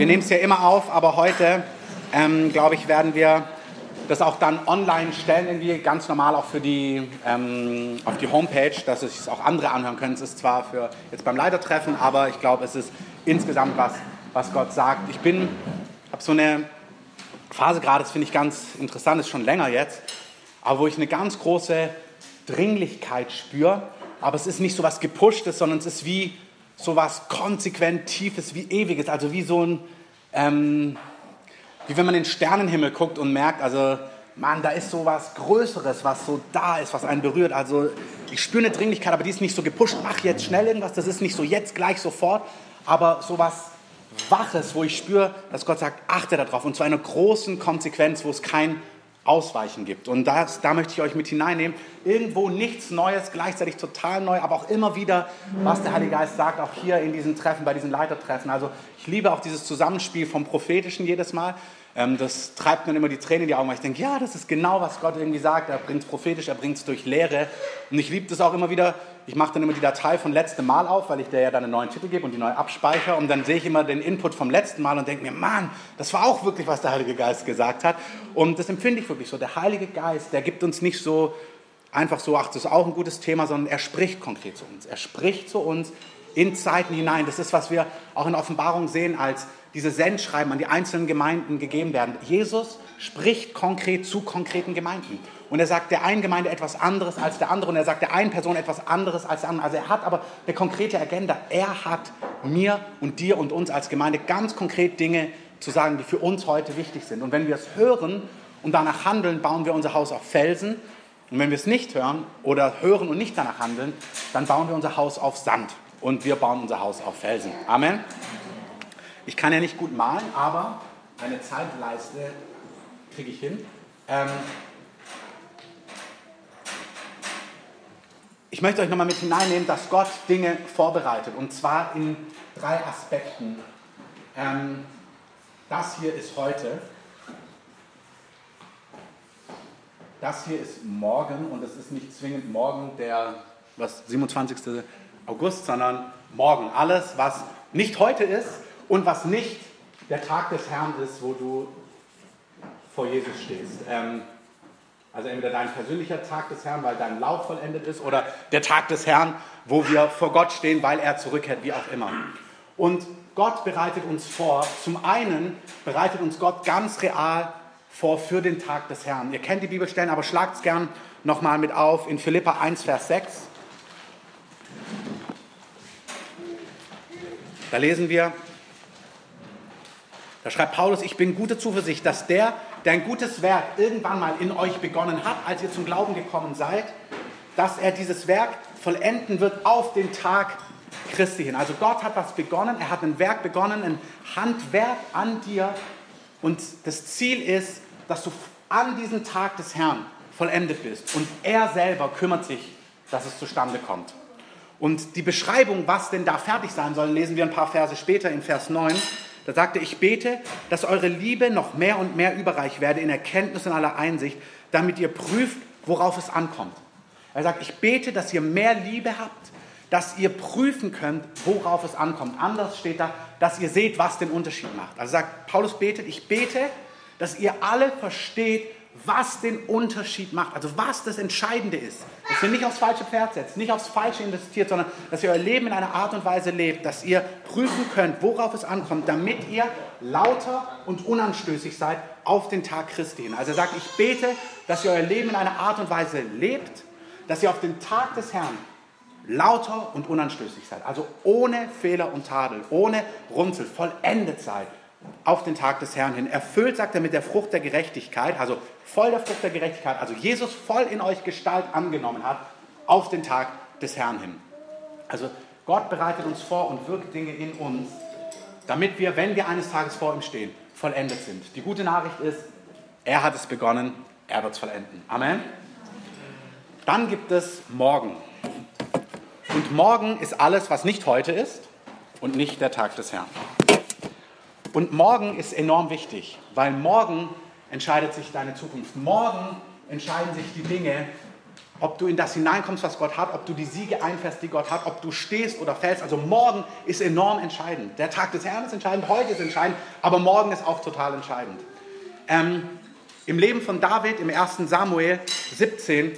Wir nehmen es ja immer auf, aber heute, ähm, glaube ich, werden wir das auch dann online stellen, irgendwie ganz normal auch für die, ähm, auf die Homepage, dass es auch andere anhören können. Es ist zwar für jetzt beim Leitertreffen, aber ich glaube, es ist insgesamt was, was Gott sagt. Ich bin, habe so eine Phase gerade, das finde ich ganz interessant, ist schon länger jetzt, aber wo ich eine ganz große Dringlichkeit spüre, aber es ist nicht so was gepushtes, sondern es ist wie so was konsequent Tiefes, wie Ewiges, also wie so ein, ähm, wie wenn man in den Sternenhimmel guckt und merkt, also Mann, da ist so was Größeres, was so da ist, was einen berührt. Also ich spüre eine Dringlichkeit, aber die ist nicht so gepusht, mach jetzt schnell irgendwas, das ist nicht so jetzt, gleich, sofort, aber so was Waches, wo ich spüre, dass Gott sagt, achte darauf und zu einer großen Konsequenz, wo es kein Ausweichen gibt. Und das, da möchte ich euch mit hineinnehmen. Irgendwo nichts Neues, gleichzeitig total neu, aber auch immer wieder, was der Heilige Geist sagt, auch hier in diesen Treffen, bei diesen Leitertreffen. Also ich liebe auch dieses Zusammenspiel vom Prophetischen jedes Mal. Ähm, das treibt mir immer die Tränen in die Augen, weil ich denke, ja, das ist genau, was Gott irgendwie sagt. Er bringt es prophetisch, er bringt es durch Lehre. Und ich liebe das auch immer wieder. Ich mache dann immer die Datei von letztem Mal auf, weil ich der ja dann einen neuen Titel gebe und die neu abspeichere. Und dann sehe ich immer den Input vom letzten Mal und denke mir, Mann, das war auch wirklich, was der Heilige Geist gesagt hat. Und das empfinde ich wirklich so. Der Heilige Geist, der gibt uns nicht so einfach so, ach, das ist auch ein gutes Thema, sondern er spricht konkret zu uns. Er spricht zu uns in Zeiten hinein. Das ist, was wir auch in Offenbarung sehen, als diese Sendschreiben an die einzelnen Gemeinden gegeben werden. Jesus spricht konkret zu konkreten Gemeinden. Und er sagt der einen Gemeinde etwas anderes als der andere. Und er sagt der einen Person etwas anderes als der andere. Also er hat aber eine konkrete Agenda. Er hat mir und dir und uns als Gemeinde ganz konkret Dinge zu sagen, die für uns heute wichtig sind. Und wenn wir es hören und danach handeln, bauen wir unser Haus auf Felsen. Und wenn wir es nicht hören oder hören und nicht danach handeln, dann bauen wir unser Haus auf Sand. Und wir bauen unser Haus auf Felsen. Amen. Ich kann ja nicht gut malen, aber eine Zeitleiste kriege ich hin. Ähm, ich möchte euch nochmal mit hineinnehmen, dass Gott Dinge vorbereitet. Und zwar in drei Aspekten. Ähm, das hier ist heute. Das hier ist morgen und es ist nicht zwingend morgen der was, 27. August, sondern morgen. Alles, was nicht heute ist und was nicht der Tag des Herrn ist, wo du vor Jesus stehst. Ähm, also entweder dein persönlicher Tag des Herrn, weil dein Lauf vollendet ist, oder der Tag des Herrn, wo wir vor Gott stehen, weil er zurückkehrt, wie auch immer. Und Gott bereitet uns vor. Zum einen bereitet uns Gott ganz real vor für den Tag des Herrn. Ihr kennt die Bibelstellen, aber schlagt es gern nochmal mit auf in Philippa 1, Vers 6. Da lesen wir, da schreibt Paulus, ich bin gute Zuversicht, dass der, der ein gutes Werk irgendwann mal in euch begonnen hat, als ihr zum Glauben gekommen seid, dass er dieses Werk vollenden wird auf den Tag Christi hin. Also Gott hat was begonnen, er hat ein Werk begonnen, ein Handwerk an dir und das Ziel ist, dass du an diesem Tag des Herrn vollendet bist und er selber kümmert sich, dass es zustande kommt. Und die Beschreibung, was denn da fertig sein soll, lesen wir ein paar Verse später in Vers 9. Da sagte ich bete, dass eure Liebe noch mehr und mehr überreich werde in Erkenntnis und aller Einsicht, damit ihr prüft, worauf es ankommt. Er sagt, ich bete, dass ihr mehr Liebe habt, dass ihr prüfen könnt, worauf es ankommt. Anders steht da, dass ihr seht, was den Unterschied macht. Also sagt Paulus betet, ich bete, dass ihr alle versteht, was den Unterschied macht, also was das Entscheidende ist. Dass ihr nicht aufs falsche Pferd setzt, nicht aufs Falsche investiert, sondern dass ihr euer Leben in einer Art und Weise lebt, dass ihr prüfen könnt, worauf es ankommt, damit ihr lauter und unanstößig seid auf den Tag Christi. Also er sagt, ich bete, dass ihr euer Leben in einer Art und Weise lebt, dass ihr auf den Tag des Herrn lauter und unanstößig seid. Also ohne Fehler und Tadel, ohne Runzel, vollendet seid auf den Tag des Herrn hin. Erfüllt, sagt er, mit der Frucht der Gerechtigkeit, also voll der Frucht der Gerechtigkeit, also Jesus voll in euch Gestalt angenommen hat, auf den Tag des Herrn hin. Also Gott bereitet uns vor und wirkt Dinge in uns, damit wir, wenn wir eines Tages vor ihm stehen, vollendet sind. Die gute Nachricht ist, er hat es begonnen, er wird es vollenden. Amen. Dann gibt es morgen. Und morgen ist alles, was nicht heute ist und nicht der Tag des Herrn. Und morgen ist enorm wichtig, weil morgen entscheidet sich deine Zukunft. Morgen entscheiden sich die Dinge, ob du in das hineinkommst, was Gott hat, ob du die Siege einfährst, die Gott hat, ob du stehst oder fällst. Also morgen ist enorm entscheidend. Der Tag des Herrn ist entscheidend, heute ist entscheidend, aber morgen ist auch total entscheidend. Ähm, Im Leben von David, im 1. Samuel 17,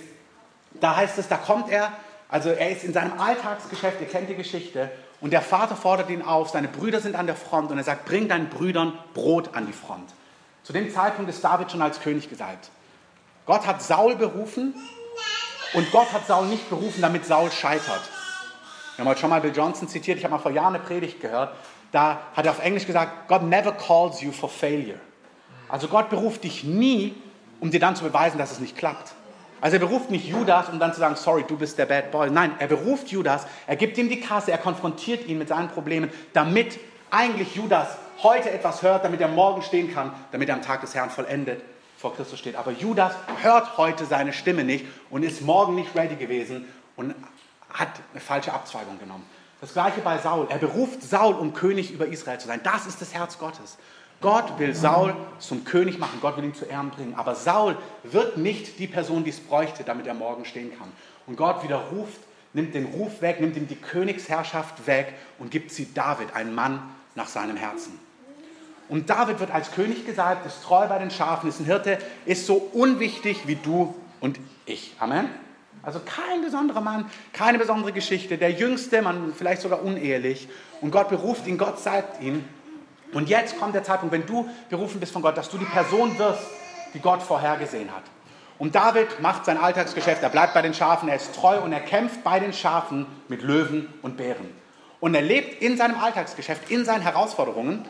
da heißt es, da kommt er, also er ist in seinem Alltagsgeschäft, ihr kennt die Geschichte, und der Vater fordert ihn auf, seine Brüder sind an der Front und er sagt, bring deinen Brüdern Brot an die Front. Zu dem Zeitpunkt ist David schon als König gesalbt. Gott hat Saul berufen und Gott hat Saul nicht berufen, damit Saul scheitert. Wir haben heute schon mal Bill Johnson zitiert, ich habe mal vor Jahren eine Predigt gehört. Da hat er auf Englisch gesagt, God never calls you for failure. Also Gott beruft dich nie, um dir dann zu beweisen, dass es nicht klappt. Also er beruft nicht Judas, um dann zu sagen, sorry, du bist der Bad Boy. Nein, er beruft Judas, er gibt ihm die Kasse, er konfrontiert ihn mit seinen Problemen, damit eigentlich Judas heute etwas hört, damit er morgen stehen kann, damit er am Tag des Herrn vollendet vor Christus steht. Aber Judas hört heute seine Stimme nicht und ist morgen nicht ready gewesen und hat eine falsche Abzweigung genommen. Das gleiche bei Saul. Er beruft Saul, um König über Israel zu sein. Das ist das Herz Gottes. Gott will Saul zum König machen, Gott will ihn zu Ehren bringen. Aber Saul wird nicht die Person, die es bräuchte, damit er morgen stehen kann. Und Gott widerruft, nimmt den Ruf weg, nimmt ihm die Königsherrschaft weg und gibt sie David, einen Mann nach seinem Herzen. Und David wird als König gesalbt, ist treu bei den Schafen, ist ein Hirte, ist so unwichtig wie du und ich. Amen. Also kein besonderer Mann, keine besondere Geschichte, der jüngste, man vielleicht sogar unehelich. Und Gott beruft ihn, Gott salbt ihn. Und jetzt kommt der Zeitpunkt, wenn du berufen bist von Gott, dass du die Person wirst, die Gott vorhergesehen hat. Und David macht sein Alltagsgeschäft, er bleibt bei den Schafen, er ist treu und er kämpft bei den Schafen mit Löwen und Bären. Und er lebt in seinem Alltagsgeschäft, in seinen Herausforderungen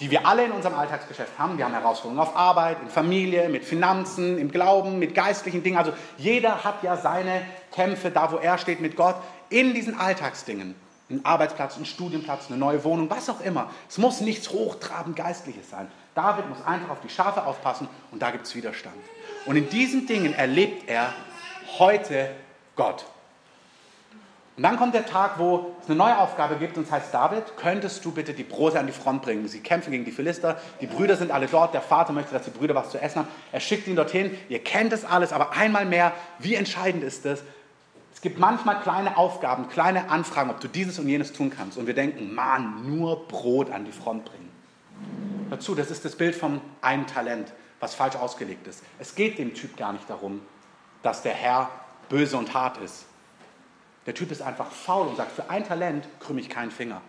die wir alle in unserem Alltagsgeschäft haben. Wir haben Herausforderungen auf Arbeit, in Familie, mit Finanzen, im Glauben, mit geistlichen Dingen. Also jeder hat ja seine Kämpfe da, wo er steht mit Gott, in diesen Alltagsdingen. Ein Arbeitsplatz, ein Studienplatz, eine neue Wohnung, was auch immer. Es muss nichts hochtrabend Geistliches sein. David muss einfach auf die Schafe aufpassen und da gibt es Widerstand. Und in diesen Dingen erlebt er heute Gott. Und dann kommt der Tag, wo es eine neue Aufgabe gibt und es heißt, David, könntest du bitte die Brote an die Front bringen? Sie kämpfen gegen die Philister, die Brüder sind alle dort, der Vater möchte, dass die Brüder was zu essen haben. Er schickt ihn dorthin, ihr kennt es alles, aber einmal mehr, wie entscheidend ist es? Es gibt manchmal kleine Aufgaben, kleine Anfragen, ob du dieses und jenes tun kannst. Und wir denken, Mann, nur Brot an die Front bringen. Dazu, das ist das Bild vom einen Talent, was falsch ausgelegt ist. Es geht dem Typ gar nicht darum, dass der Herr böse und hart ist der Typ ist einfach faul und sagt, für ein Talent krümme ich keinen Finger.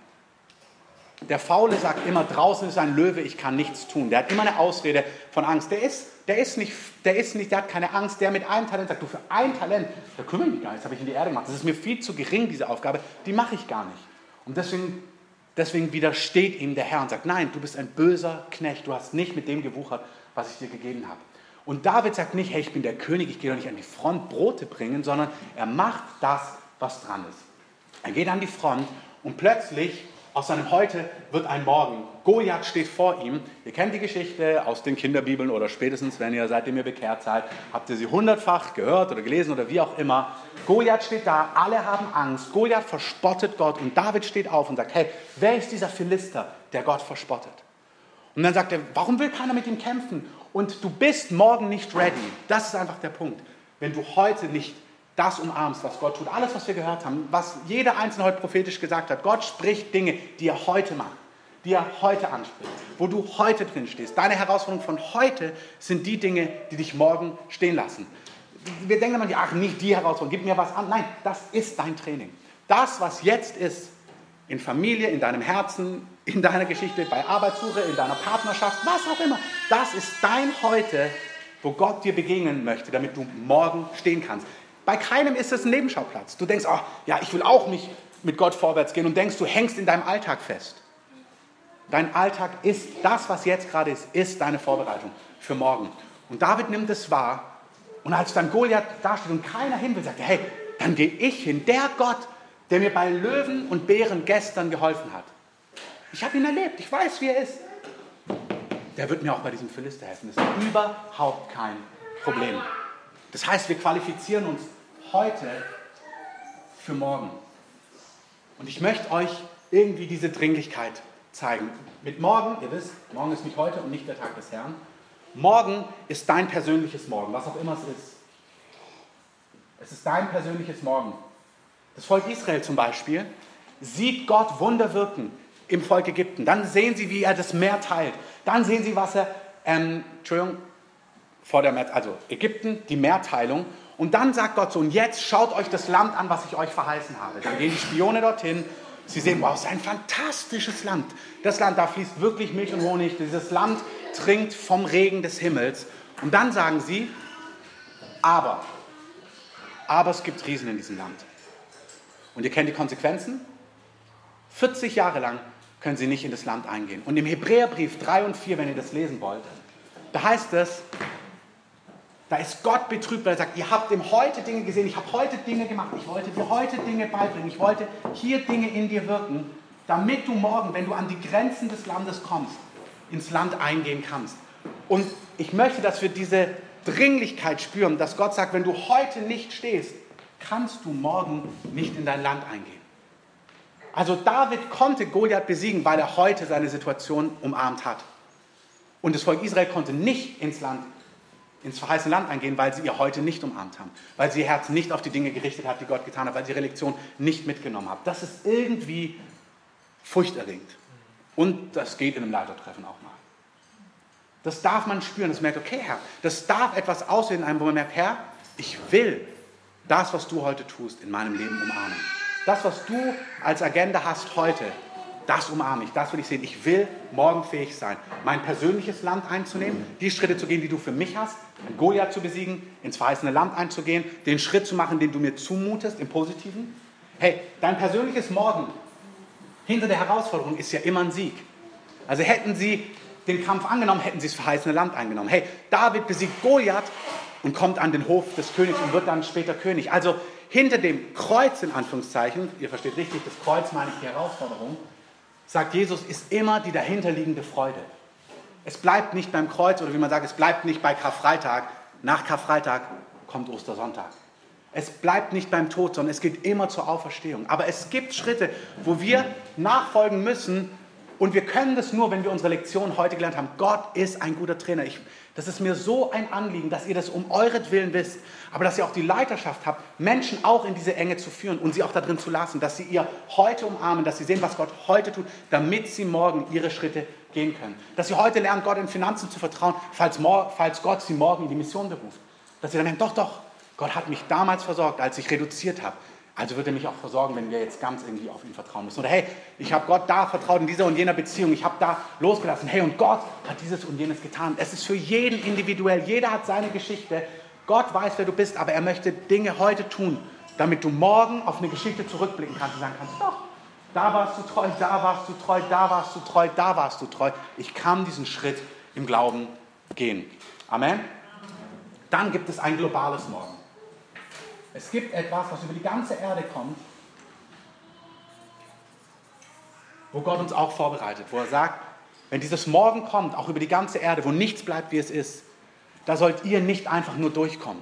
Der Faule sagt immer, draußen ist ein Löwe, ich kann nichts tun. Der hat immer eine Ausrede von Angst. Der ist, der ist, nicht, der ist nicht, der hat keine Angst. Der mit einem Talent sagt, du, für ein Talent, da kümmere ich mich gar nicht, das habe ich in die Erde gemacht. Das ist mir viel zu gering, diese Aufgabe, die mache ich gar nicht. Und deswegen, deswegen widersteht ihm der Herr und sagt, nein, du bist ein böser Knecht, du hast nicht mit dem gewuchert, was ich dir gegeben habe. Und David sagt nicht, hey, ich bin der König, ich gehe doch nicht an die Front Brote bringen, sondern er macht das, was dran ist. Er geht an die Front und plötzlich aus seinem Heute wird ein Morgen. Goliath steht vor ihm. Ihr kennt die Geschichte aus den Kinderbibeln oder spätestens, wenn ihr seitdem ihr bekehrt seid, habt ihr sie hundertfach gehört oder gelesen oder wie auch immer. Goliath steht da, alle haben Angst. Goliath verspottet Gott und David steht auf und sagt, hey, wer ist dieser Philister, der Gott verspottet? Und dann sagt er, warum will keiner mit ihm kämpfen? Und du bist morgen nicht ready. Das ist einfach der Punkt. Wenn du heute nicht das umarmst, was Gott tut, alles, was wir gehört haben, was jeder Einzelne heute prophetisch gesagt hat. Gott spricht Dinge, die er heute macht, die er heute anspricht, wo du heute drin stehst. Deine Herausforderungen von heute sind die Dinge, die dich morgen stehen lassen. Wir denken immer, ach, nicht die Herausforderung, gib mir was an. Nein, das ist dein Training. Das, was jetzt ist, in Familie, in deinem Herzen, in deiner Geschichte, bei Arbeitssuche, in deiner Partnerschaft, was auch immer, das ist dein Heute, wo Gott dir begegnen möchte, damit du morgen stehen kannst. Bei keinem ist es ein Nebenschauplatz. Du denkst, oh, ja, ich will auch nicht mit Gott vorwärts gehen und denkst, du hängst in deinem Alltag fest. Dein Alltag ist das, was jetzt gerade ist, ist deine Vorbereitung für morgen. Und David nimmt es wahr und als dann Goliath dasteht und keiner hin will, sagt er, hey, dann gehe ich hin. Der Gott, der mir bei Löwen und Bären gestern geholfen hat. Ich habe ihn erlebt, ich weiß, wie er ist. Der wird mir auch bei diesem Philister helfen. Das ist überhaupt kein Problem. Das heißt, wir qualifizieren uns heute für morgen. Und ich möchte euch irgendwie diese Dringlichkeit zeigen. Mit morgen, ihr wisst, morgen ist nicht heute und nicht der Tag des Herrn. Morgen ist dein persönliches Morgen, was auch immer es ist. Es ist dein persönliches Morgen. Das Volk Israel zum Beispiel sieht Gott Wunder wirken im Volk Ägypten. Dann sehen sie, wie er das Meer teilt. Dann sehen sie, was er, ähm, Entschuldigung, vor der Meer, also Ägypten, die Meerteilung. Und dann sagt Gott so, und jetzt schaut euch das Land an, was ich euch verheißen habe. Dann gehen die Spione dorthin. Sie sehen, wow, es ist ein fantastisches Land. Das Land, da fließt wirklich Milch und Honig. Dieses Land trinkt vom Regen des Himmels. Und dann sagen sie, aber, aber es gibt Riesen in diesem Land. Und ihr kennt die Konsequenzen? 40 Jahre lang können sie nicht in das Land eingehen. Und im Hebräerbrief 3 und 4, wenn ihr das lesen wollt, da heißt es, da ist Gott betrübt, weil er sagt, ihr habt ihm heute Dinge gesehen, ich habe heute Dinge gemacht, ich wollte dir heute Dinge beibringen, ich wollte hier Dinge in dir wirken, damit du morgen, wenn du an die Grenzen des Landes kommst, ins Land eingehen kannst. Und ich möchte, dass wir diese Dringlichkeit spüren, dass Gott sagt, wenn du heute nicht stehst, kannst du morgen nicht in dein Land eingehen. Also David konnte Goliath besiegen, weil er heute seine Situation umarmt hat. Und das Volk Israel konnte nicht ins Land, ins verheißene Land eingehen, weil sie ihr heute nicht umarmt haben, weil sie ihr Herz nicht auf die Dinge gerichtet hat, die Gott getan hat, weil sie ihre Lektion nicht mitgenommen hat. Das ist irgendwie furchterregend. Und das geht in einem Leitertreffen auch mal. Das darf man spüren, das merkt, okay, Herr, das darf etwas aussehen in einem, wo man merkt, Herr, ich will das, was du heute tust, in meinem Leben umarmen. Das, was du als Agenda hast heute, das umarme ich, das will ich sehen. Ich will morgen fähig sein, mein persönliches Land einzunehmen, die Schritte zu gehen, die du für mich hast, Goliath zu besiegen, ins verheißene Land einzugehen, den Schritt zu machen, den du mir zumutest, im Positiven. Hey, dein persönliches Morgen hinter der Herausforderung ist ja immer ein Sieg. Also hätten sie den Kampf angenommen, hätten sie das verheißene Land eingenommen. Hey, David besiegt Goliath und kommt an den Hof des Königs und wird dann später König. Also hinter dem Kreuz in Anführungszeichen, ihr versteht richtig, das Kreuz meine ich die Herausforderung, sagt Jesus, ist immer die dahinterliegende Freude. Es bleibt nicht beim Kreuz oder wie man sagt, es bleibt nicht bei Karfreitag. Nach Karfreitag kommt Ostersonntag. Es bleibt nicht beim Tod, sondern es geht immer zur Auferstehung. Aber es gibt Schritte, wo wir nachfolgen müssen und wir können das nur, wenn wir unsere Lektion heute gelernt haben. Gott ist ein guter Trainer. Ich, das ist mir so ein Anliegen, dass ihr das um euretwillen wisst, aber dass ihr auch die Leiterschaft habt, Menschen auch in diese Enge zu führen und sie auch darin zu lassen, dass sie ihr heute umarmen, dass sie sehen, was Gott heute tut, damit sie morgen ihre Schritte gehen können. Dass sie heute lernen, Gott in Finanzen zu vertrauen, falls, falls Gott sie morgen in die Mission beruft. Dass sie dann merken, doch, doch, Gott hat mich damals versorgt, als ich reduziert habe. Also wird er mich auch versorgen, wenn wir jetzt ganz irgendwie auf ihn vertrauen müssen. Oder hey, ich habe Gott da vertraut in dieser und jener Beziehung, ich habe da losgelassen. Hey, und Gott hat dieses und jenes getan. Es ist für jeden individuell. Jeder hat seine Geschichte. Gott weiß, wer du bist, aber er möchte Dinge heute tun, damit du morgen auf eine Geschichte zurückblicken kannst und sagen kannst, doch, da warst du treu, da warst du treu, da warst du treu, da warst du treu. Ich kann diesen Schritt im Glauben gehen. Amen. Dann gibt es ein globales Morgen. Es gibt etwas, was über die ganze Erde kommt, wo Gott uns auch vorbereitet, wo er sagt, wenn dieses Morgen kommt, auch über die ganze Erde, wo nichts bleibt, wie es ist, da sollt ihr nicht einfach nur durchkommen,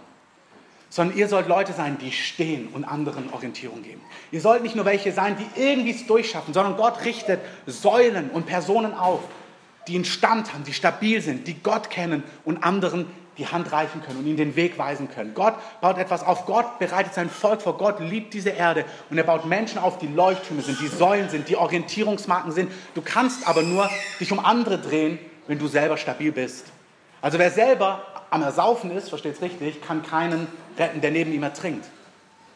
sondern ihr sollt Leute sein, die stehen und anderen Orientierung geben. Ihr sollt nicht nur welche sein, die irgendwie es durchschaffen, sondern Gott richtet Säulen und Personen auf, die einen Stand haben, die stabil sind, die Gott kennen und anderen die Hand reichen können und ihnen den Weg weisen können. Gott baut etwas auf. Gott bereitet sein Volk vor. Gott liebt diese Erde und er baut Menschen auf, die Leuchttürme sind, die Säulen sind, die Orientierungsmarken sind. Du kannst aber nur dich um andere drehen, wenn du selber stabil bist. Also wer selber am Ersaufen ist, versteht es richtig, kann keinen retten, der neben ihm ertrinkt.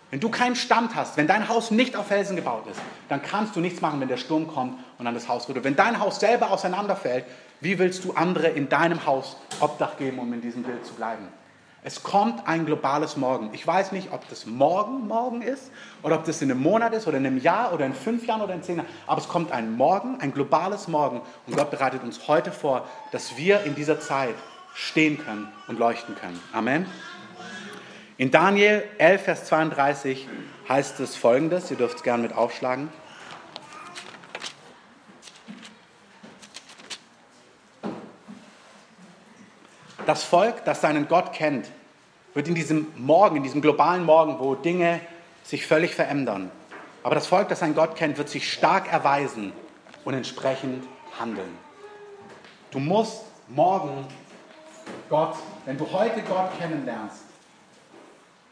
Wenn du keinen Stand hast, wenn dein Haus nicht auf Felsen gebaut ist, dann kannst du nichts machen, wenn der Sturm kommt und dann das Haus rüttelt. Wenn dein Haus selber auseinanderfällt, wie willst du andere in deinem Haus Obdach geben, um in diesem Bild zu bleiben? Es kommt ein globales Morgen. Ich weiß nicht, ob das morgen morgen ist oder ob das in einem Monat ist oder in einem Jahr oder in fünf Jahren oder in zehn Jahren. Aber es kommt ein Morgen, ein globales Morgen. Und Gott bereitet uns heute vor, dass wir in dieser Zeit stehen können und leuchten können. Amen. In Daniel 11, Vers 32 heißt es folgendes, ihr dürft es gerne mit aufschlagen. Das Volk, das seinen Gott kennt, wird in diesem Morgen, in diesem globalen Morgen, wo Dinge sich völlig verändern, aber das Volk, das seinen Gott kennt, wird sich stark erweisen und entsprechend handeln. Du musst morgen Gott, wenn du heute Gott kennenlernst,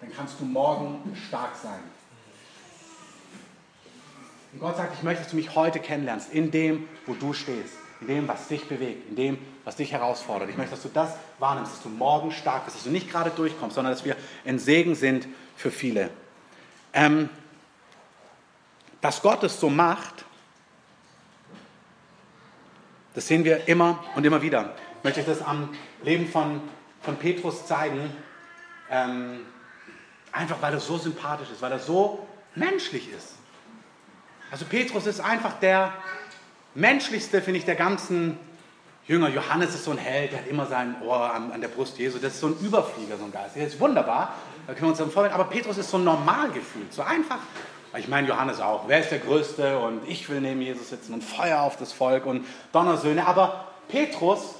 dann kannst du morgen stark sein. Und Gott sagt, ich möchte, dass du mich heute kennenlernst, in dem, wo du stehst, in dem, was dich bewegt, in dem, was dich herausfordert. Ich möchte, dass du das wahrnimmst, dass du morgen stark bist, dass du nicht gerade durchkommst, sondern dass wir ein Segen sind für viele. Ähm, dass Gott es so macht, das sehen wir immer und immer wieder. Ich möchte das am Leben von, von Petrus zeigen. Ähm, einfach weil er so sympathisch ist, weil er so menschlich ist. Also Petrus ist einfach der menschlichste, finde ich, der ganzen Jünger. Johannes ist so ein Held, der hat immer sein Ohr an, an der Brust Jesu. Das ist so ein Überflieger, so ein Geist. Das ist wunderbar. Da können wir uns dann vorstellen. Aber Petrus ist so normal gefühlt, so einfach. Ich meine, Johannes auch. Wer ist der Größte? Und ich will neben Jesus sitzen und Feuer auf das Volk und Donnersöhne. Aber Petrus,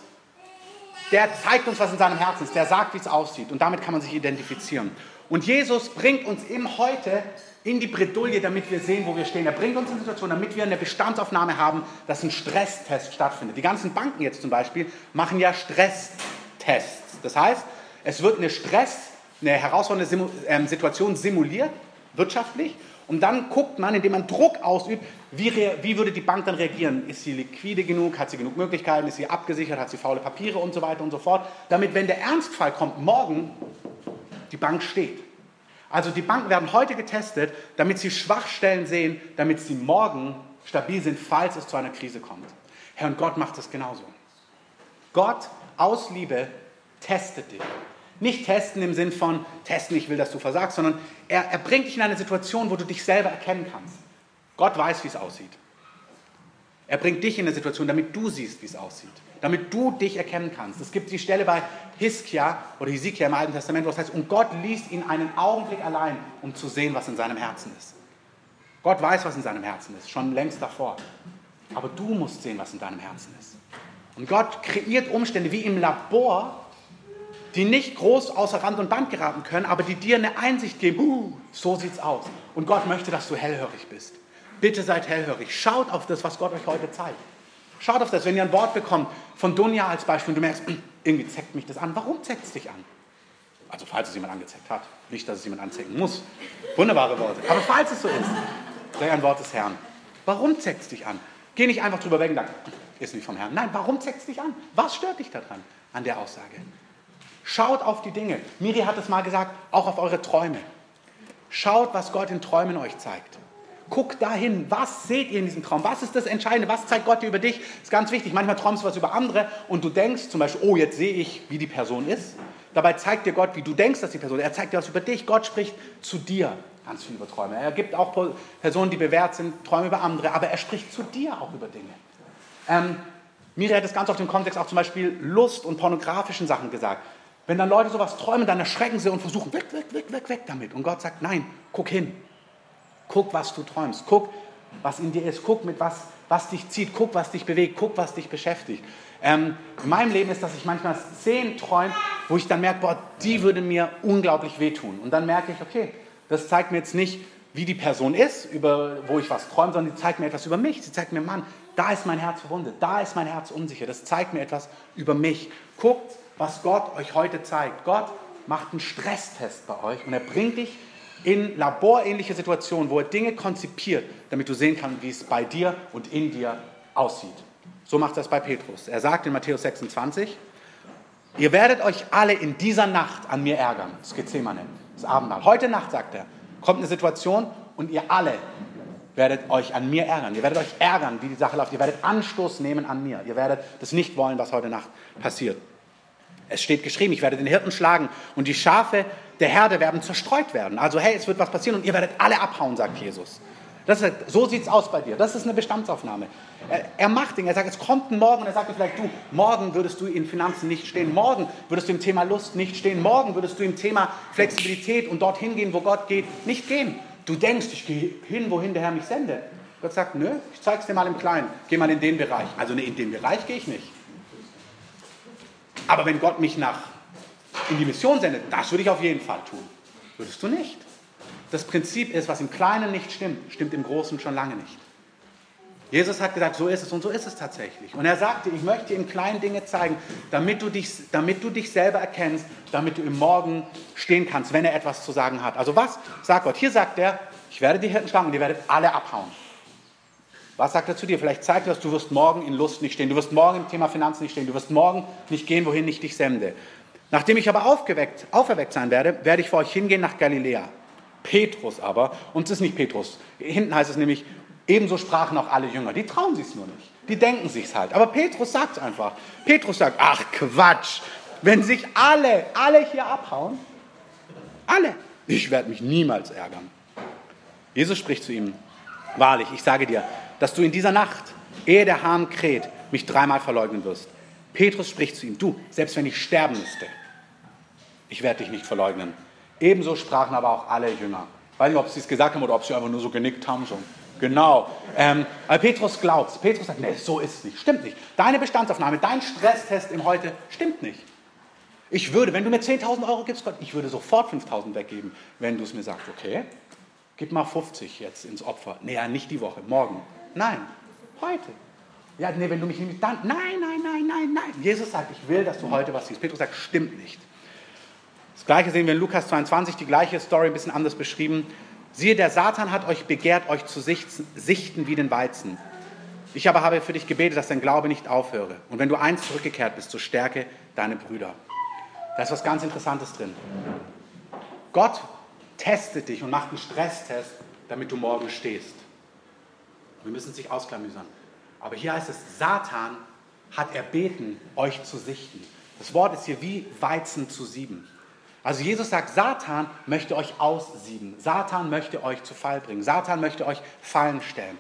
der zeigt uns, was in seinem Herzen ist. Der sagt, wie es aussieht. Und damit kann man sich identifizieren. Und Jesus bringt uns eben heute in die Bredouille, damit wir sehen, wo wir stehen. Er bringt uns in die Situation, damit wir eine Bestandsaufnahme haben, dass ein Stresstest stattfindet. Die ganzen Banken jetzt zum Beispiel machen ja Stresstests. Das heißt, es wird eine Stress, eine herausfordernde ähm, Situation simuliert, wirtschaftlich, und dann guckt man, indem man Druck ausübt, wie, wie, würde die Bank dann reagieren? Ist sie liquide genug? Hat sie genug Möglichkeiten? Ist sie abgesichert? Hat sie faule Papiere und so weiter und so fort? Damit, wenn der Ernstfall kommt, morgen die Bank steht. Also die Banken werden heute getestet, damit sie Schwachstellen sehen, damit sie morgen stabil sind, falls es zu einer Krise kommt. Herr und Gott macht es genauso. Gott aus Liebe testet dich. Nicht testen im Sinn von testen, ich will, dass du versagst, sondern er, er bringt dich in eine Situation, wo du dich selber erkennen kannst. Gott weiß, wie es aussieht. Er bringt dich in eine Situation, damit du siehst, wie es aussieht. Damit du dich erkennen kannst. Es gibt die Stelle bei Hiskia oder Hesekiah im Alten Testament, wo es heißt, und Gott ließ ihn einen Augenblick allein, um zu sehen, was in seinem Herzen ist. Gott weiß, was in seinem Herzen ist, schon längst davor. Aber du musst sehen, was in deinem Herzen ist. Und Gott kreiert Umstände wie im Labor, die nicht groß außer Rand und Band geraten können, aber die dir eine Einsicht geben, uh, so sieht's aus. Und Gott möchte, dass du hellhörig bist. Bitte seid hellhörig. Schaut auf das, was Gott euch heute zeigt. Schaut auf das, wenn ihr ein Wort bekommt, von Dunja als Beispiel, und du merkst, hm, irgendwie zeckt mich das an. Warum zeckt es dich an? Also falls es jemand angezeckt hat. Nicht, dass es jemand anzecken muss. Wunderbare Worte. Aber falls es so ist, sei ein Wort des Herrn. Warum zeckt es dich an? Geh nicht einfach drüber weg und sag, ist nicht vom Herrn. Nein, warum zeckt es dich an? Was stört dich daran, an der Aussage? Schaut auf die Dinge. Miri hat es mal gesagt, auch auf eure Träume. Schaut, was Gott in Träumen euch zeigt. Guckt dahin, was seht ihr in diesem Traum? Was ist das Entscheidende? Was zeigt Gott dir über dich? Das ist ganz wichtig. Manchmal träumst du was über andere und du denkst zum Beispiel, oh, jetzt sehe ich, wie die Person ist. Dabei zeigt dir Gott, wie du denkst, dass die Person ist. Er zeigt dir was über dich. Gott spricht zu dir ganz viel über Träume. Er gibt auch Personen, die bewährt sind, Träume über andere, aber er spricht zu dir auch über Dinge. Ähm, Miri hat das ganz oft im Kontext auch zum Beispiel Lust und pornografischen Sachen gesagt. Wenn dann Leute sowas träumen, dann erschrecken sie und versuchen, weg, weg, weg, weg, weg damit. Und Gott sagt, nein, guck hin. Guck, was du träumst. Guck, was in dir ist. Guck, mit was, was dich zieht. Guck, was dich bewegt. Guck, was dich beschäftigt. Ähm, in meinem Leben ist, dass ich manchmal Szenen träume, wo ich dann merke, boah, die würde mir unglaublich wehtun. Und dann merke ich, okay, das zeigt mir jetzt nicht, wie die Person ist, über, wo ich was träume, sondern die zeigt mir etwas über mich. Sie zeigt mir, Mann, da ist mein Herz verwundet, da ist mein Herz unsicher. Das zeigt mir etwas über mich. Guckt, was Gott euch heute zeigt. Gott macht einen Stresstest bei euch und er bringt dich in laborähnliche Situationen, wo er Dinge konzipiert, damit du sehen kannst, wie es bei dir und in dir aussieht. So macht es bei Petrus. Er sagt in Matthäus 26, ihr werdet euch alle in dieser Nacht an mir ärgern. Das Gethsemane, das Abendmahl. Heute Nacht, sagt er, kommt eine Situation und ihr alle werdet euch an mir ärgern. Ihr werdet euch ärgern, wie die Sache läuft. Ihr werdet Anstoß nehmen an mir. Ihr werdet das nicht wollen, was heute Nacht passiert. Es steht geschrieben, ich werde den Hirten schlagen und die Schafe der Herde werden zerstreut werden. Also hey, es wird was passieren und ihr werdet alle abhauen, sagt Jesus. Das ist, so sieht es aus bei dir. Das ist eine Bestandsaufnahme. Er, er macht Dinge. Er sagt, es kommt ein Morgen und er sagt dir vielleicht, du, morgen würdest du in Finanzen nicht stehen. Morgen würdest du im Thema Lust nicht stehen. Morgen würdest du im Thema Flexibilität und dorthin gehen, wo Gott geht, nicht gehen. Du denkst, ich gehe hin, wohin der Herr mich sendet. Gott sagt, nö, ich zeig's dir mal im Kleinen. Geh mal in den Bereich. Also nee, in den Bereich gehe ich nicht. Aber wenn Gott mich nach in die Mission sendet, das würde ich auf jeden Fall tun. Würdest du nicht? Das Prinzip ist, was im Kleinen nicht stimmt, stimmt im Großen schon lange nicht. Jesus hat gesagt, so ist es und so ist es tatsächlich. Und er sagte, ich möchte dir in kleinen Dinge zeigen, damit du, dich, damit du dich selber erkennst, damit du im Morgen stehen kannst, wenn er etwas zu sagen hat. Also was sagt Gott? Hier sagt er, ich werde die Hirten schlagen und ihr werdet alle abhauen. Was sagt er zu dir? Vielleicht zeigt er, dass du wirst morgen in Lust nicht stehen, du wirst morgen im Thema Finanzen nicht stehen, du wirst morgen nicht gehen, wohin ich dich sende. Nachdem ich aber aufgeweckt, auferweckt sein werde, werde ich vor euch hingehen nach Galiläa. Petrus aber, und es ist nicht Petrus, hinten heißt es nämlich, ebenso sprachen auch alle Jünger. Die trauen sich es nur nicht. Die denken sich es halt. Aber Petrus sagt es einfach. Petrus sagt, ach Quatsch, wenn sich alle, alle hier abhauen, alle, ich werde mich niemals ärgern. Jesus spricht zu ihm, wahrlich, ich sage dir, dass du in dieser Nacht, ehe der Hahn kräht, mich dreimal verleugnen wirst. Petrus spricht zu ihm, du, selbst wenn ich sterben müsste, ich werde dich nicht verleugnen. Ebenso sprachen aber auch alle Jünger. Ich weiß nicht, ob sie es gesagt haben oder ob sie einfach nur so genickt haben. So. Genau. Ähm, aber Petrus glaubt. Petrus sagt, nee, so ist es nicht. Stimmt nicht. Deine Bestandsaufnahme, dein Stresstest im Heute stimmt nicht. Ich würde, wenn du mir 10.000 Euro gibst, Gott, ich würde sofort 5.000 weggeben, wenn du es mir sagst. Okay, gib mal 50 jetzt ins Opfer. Nee, ja, nicht die Woche, morgen. Nein, heute. Ja, nee, wenn du mich nicht, dann, nein, nein, nein, nein, nein. Jesus sagt, ich will, dass du heute was siehst. Petrus sagt, stimmt nicht. Das gleiche sehen wir in Lukas 22, die gleiche Story, ein bisschen anders beschrieben. Siehe, der Satan hat euch begehrt, euch zu sichten wie den Weizen. Ich aber habe für dich gebetet, dass dein Glaube nicht aufhöre. Und wenn du eins zurückgekehrt bist, so stärke deine Brüder. Da ist was ganz Interessantes drin. Gott testet dich und macht einen Stresstest, damit du morgen stehst. Wir müssen sich ausklamüsern. Aber hier heißt es, Satan hat erbeten, euch zu sichten. Das Wort ist hier wie Weizen zu sieben. Also Jesus sagt, Satan möchte euch aussieben. Satan möchte euch zu Fall bringen. Satan möchte euch Fallen stellen.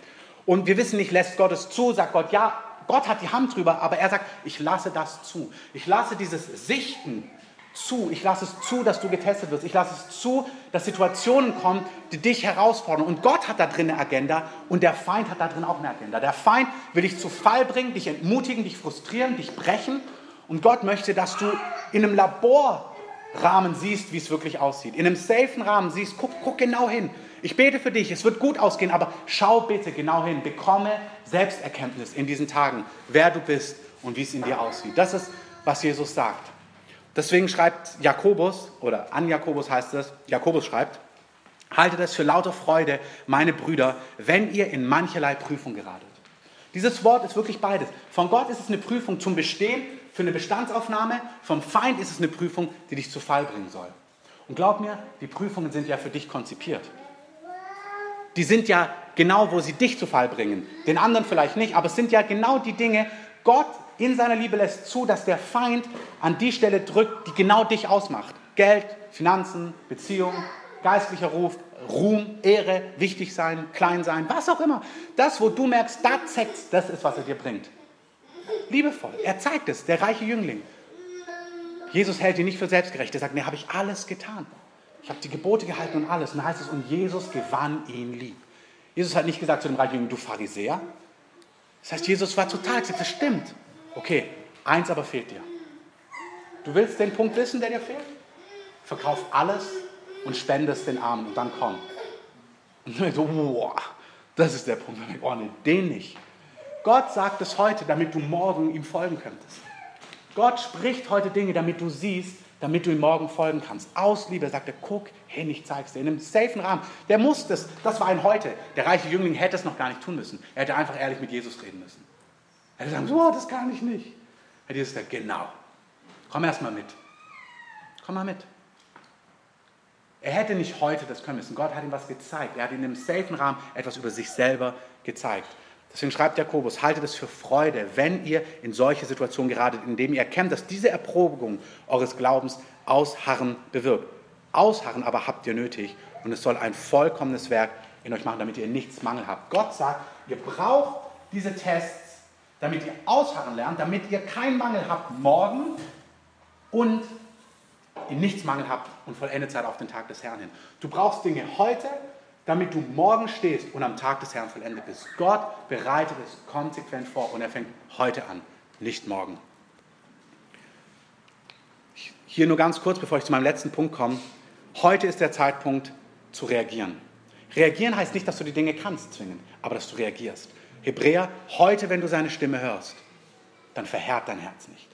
Und wir wissen nicht, lässt Gott es zu, sagt Gott, ja, Gott hat die Hand drüber, aber er sagt, ich lasse das zu. Ich lasse dieses Sichten zu. Ich lasse es zu, dass du getestet wirst. Ich lasse es zu, dass Situationen kommen, die dich herausfordern. Und Gott hat da drin eine Agenda und der Feind hat da drin auch eine Agenda. Der Feind will dich zu Fall bringen, dich entmutigen, dich frustrieren, dich brechen. Und Gott möchte, dass du in einem Labor Rahmen siehst, wie es wirklich aussieht. In einem safen Rahmen siehst, guck, guck genau hin. Ich bete für dich, es wird gut ausgehen, aber schau bitte genau hin. Bekomme Selbsterkenntnis in diesen Tagen, wer du bist und wie es in dir aussieht. Das ist, was Jesus sagt. Deswegen schreibt Jakobus, oder an Jakobus heißt es, Jakobus schreibt, haltet es für lauter Freude, meine Brüder, wenn ihr in mancherlei Prüfung geratet. Dieses Wort ist wirklich beides. Von Gott ist es eine Prüfung zum Bestehen für eine Bestandsaufnahme, vom Feind ist es eine Prüfung, die dich zu Fall bringen soll. Und glaub mir, die Prüfungen sind ja für dich konzipiert. Die sind ja genau, wo sie dich zu Fall bringen. Den anderen vielleicht nicht, aber es sind ja genau die Dinge, Gott in seiner Liebe lässt zu, dass der Feind an die Stelle drückt, die genau dich ausmacht. Geld, Finanzen, Beziehung, geistlicher Ruf, Ruhm, Ehre, wichtig sein, klein sein, was auch immer. Das, wo du merkst, da zeckt das ist, was er dir bringt liebevoll. Er zeigt es, der reiche Jüngling. Jesus hält ihn nicht für selbstgerecht. Er sagt, nee, habe ich alles getan. Ich habe die Gebote gehalten und alles. Und dann heißt es, und Jesus gewann ihn lieb. Jesus hat nicht gesagt zu dem reichen Jüngling, du Pharisäer. Das heißt, Jesus war total das stimmt. Okay, eins aber fehlt dir. Du willst den Punkt wissen, der dir fehlt? Verkauf alles und spende es den Armen und dann komm. Und dann so, wow, das ist der Punkt. Oh, nee, den nicht. Gott sagt es heute, damit du morgen ihm folgen könntest. Gott spricht heute Dinge, damit du siehst, damit du ihm morgen folgen kannst. Aus Liebe sagt er, guck hin, ich zeig's dir. In einem safen Rahmen. Der muss das, das war ein heute. Der reiche Jüngling hätte es noch gar nicht tun müssen. Er hätte einfach ehrlich mit Jesus reden müssen. Er sagen, so, das kann ich nicht. Herr Jesus sagt, genau. Komm erst mal mit. Komm mal mit. Er hätte nicht heute das können müssen. Gott hat ihm was gezeigt. Er hat ihm einem safen Rahmen etwas über sich selber gezeigt. Deswegen schreibt Jakobus, haltet es für Freude, wenn ihr in solche Situationen geratet, indem ihr erkennt, dass diese Erprobung eures Glaubens Ausharren bewirkt. Ausharren aber habt ihr nötig und es soll ein vollkommenes Werk in euch machen, damit ihr nichts Mangel habt. Gott sagt, ihr braucht diese Tests, damit ihr ausharren lernt, damit ihr keinen Mangel habt morgen und ihr nichts Mangel habt und vollendet seid auf den Tag des Herrn hin. Du brauchst Dinge heute, damit du morgen stehst und am Tag des Herrn vollendet bist. Gott bereitet es konsequent vor und er fängt heute an, nicht morgen. Hier nur ganz kurz, bevor ich zu meinem letzten Punkt komme. Heute ist der Zeitpunkt zu reagieren. Reagieren heißt nicht, dass du die Dinge kannst zwingen, aber dass du reagierst. Hebräer, heute, wenn du seine Stimme hörst, dann verhärrt dein Herz nicht.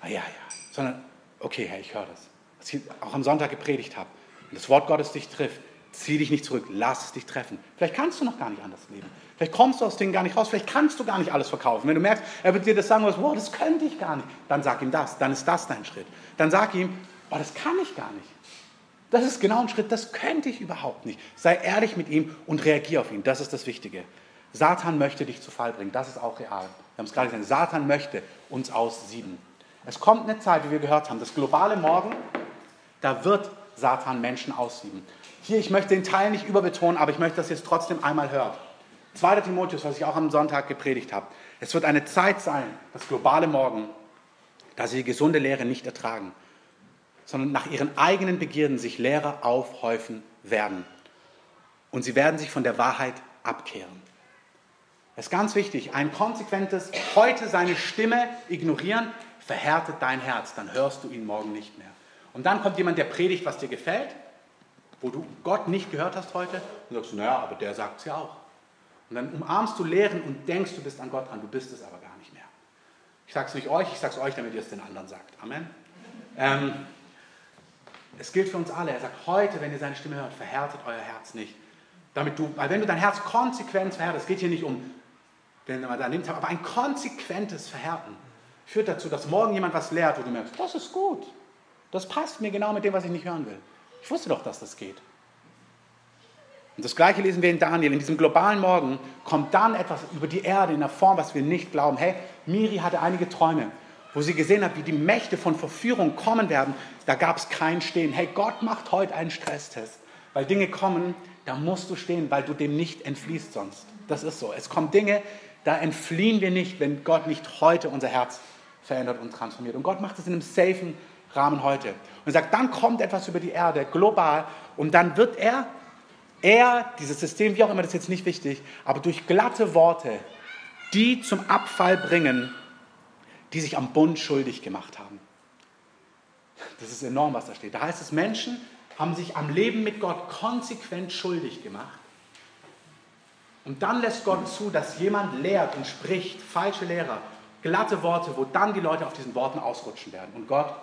Ah, ja, ja. Sondern, okay, Herr, ich höre das. Was ich auch am Sonntag gepredigt habe. Wenn das Wort Gottes dich trifft, zieh dich nicht zurück, lass es dich treffen. Vielleicht kannst du noch gar nicht anders leben. Vielleicht kommst du aus Dingen gar nicht raus. Vielleicht kannst du gar nicht alles verkaufen. Wenn du merkst, er wird dir das sagen, wow, das könnte ich gar nicht, dann sag ihm das. Dann ist das dein Schritt. Dann sag ihm, oh, das kann ich gar nicht. Das ist genau ein Schritt, das könnte ich überhaupt nicht. Sei ehrlich mit ihm und reagier auf ihn. Das ist das Wichtige. Satan möchte dich zu Fall bringen. Das ist auch real. Wir haben es gerade gesagt. Satan möchte uns aussieben. Es kommt eine Zeit, wie wir gehört haben, das globale Morgen, da wird Satan Menschen aussieben. Hier, ich möchte den Teil nicht überbetonen, aber ich möchte, dass ihr es trotzdem einmal hört. 2. Timotheus, was ich auch am Sonntag gepredigt habe. Es wird eine Zeit sein, das globale Morgen, da sie die gesunde Lehre nicht ertragen, sondern nach ihren eigenen Begierden sich Lehrer aufhäufen werden. Und sie werden sich von der Wahrheit abkehren. Es ist ganz wichtig, ein konsequentes heute seine Stimme ignorieren, verhärtet dein Herz, dann hörst du ihn morgen nicht mehr. Und dann kommt jemand, der predigt, was dir gefällt, wo du Gott nicht gehört hast heute, und sagst du, naja, aber der sagt es ja auch. Und dann umarmst du Lehren und denkst, du bist an Gott dran, du bist es aber gar nicht mehr. Ich sage es nicht euch, ich sage es euch, damit ihr es den anderen sagt. Amen. Ähm, es gilt für uns alle. Er sagt, heute, wenn ihr seine Stimme hört, verhärtet euer Herz nicht. Damit du, weil wenn du dein Herz konsequent verhärtest, es geht hier nicht um, wenn da nimmt, aber ein konsequentes Verhärten führt dazu, dass morgen jemand was lehrt, wo du merkst, das ist gut. Das passt mir genau mit dem, was ich nicht hören will. Ich wusste doch, dass das geht. Und das Gleiche lesen wir in Daniel. In diesem globalen Morgen kommt dann etwas über die Erde in einer Form, was wir nicht glauben. Hey, Miri hatte einige Träume, wo sie gesehen hat, wie die Mächte von Verführung kommen werden. Da gab es kein Stehen. Hey, Gott macht heute einen Stresstest. Weil Dinge kommen, da musst du stehen, weil du dem nicht entfließt sonst. Das ist so. Es kommen Dinge, da entfliehen wir nicht, wenn Gott nicht heute unser Herz verändert und transformiert. Und Gott macht es in einem safen Rahmen heute. Und sagt, dann kommt etwas über die Erde, global, und dann wird er, er, dieses System, wie auch immer, das ist jetzt nicht wichtig, aber durch glatte Worte, die zum Abfall bringen, die sich am Bund schuldig gemacht haben. Das ist enorm, was da steht. Da heißt es, Menschen haben sich am Leben mit Gott konsequent schuldig gemacht. Und dann lässt Gott zu, dass jemand lehrt und spricht, falsche Lehrer, glatte Worte, wo dann die Leute auf diesen Worten ausrutschen werden. Und Gott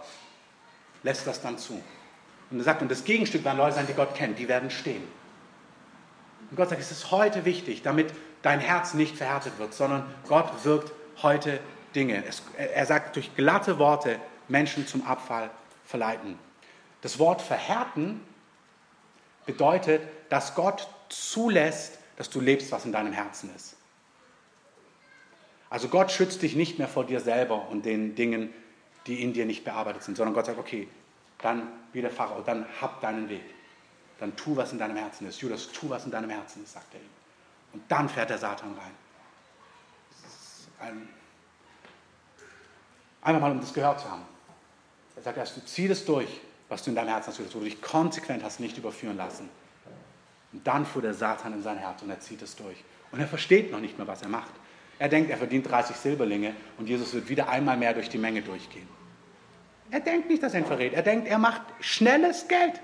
lässt das dann zu. Und er sagt, und das Gegenstück werden Leute sein, die Gott kennt, die werden stehen. Und Gott sagt, es ist heute wichtig, damit dein Herz nicht verhärtet wird, sondern Gott wirkt heute Dinge. Es, er sagt, durch glatte Worte Menschen zum Abfall verleiten. Das Wort verhärten bedeutet, dass Gott zulässt, dass du lebst, was in deinem Herzen ist. Also Gott schützt dich nicht mehr vor dir selber und den Dingen, die in dir nicht bearbeitet sind, sondern Gott sagt, okay, dann wie der Pharao, dann hab deinen Weg. Dann tu, was in deinem Herzen ist. Judas, tu, was in deinem Herzen ist, sagt er ihm. Und dann fährt der Satan rein. Ein, einfach mal, um das gehört zu haben. Er sagt erst, du zieh das durch, was du in deinem Herzen hast, wo du dich konsequent hast nicht überführen lassen. Und dann fuhr der Satan in sein Herz und er zieht es durch. Und er versteht noch nicht mehr, was er macht. Er denkt, er verdient 30 Silberlinge und Jesus wird wieder einmal mehr durch die Menge durchgehen. Er denkt nicht, dass er ihn verrät. Er denkt, er macht schnelles Geld.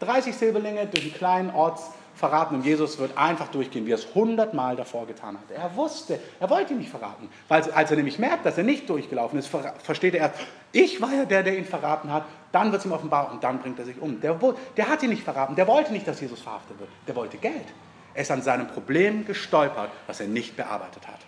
30 Silberlinge durch einen kleinen Ort verraten und Jesus wird einfach durchgehen, wie er es hundertmal davor getan hat. Er wusste, er wollte ihn nicht verraten. Weil als er nämlich merkt, dass er nicht durchgelaufen ist, versteht er erst, ich war ja der, der ihn verraten hat. Dann wird es ihm offenbar und dann bringt er sich um. Der, der hat ihn nicht verraten. Der wollte nicht, dass Jesus verhaftet wird. Der wollte Geld. Er ist an seinem Problem gestolpert, was er nicht bearbeitet hat.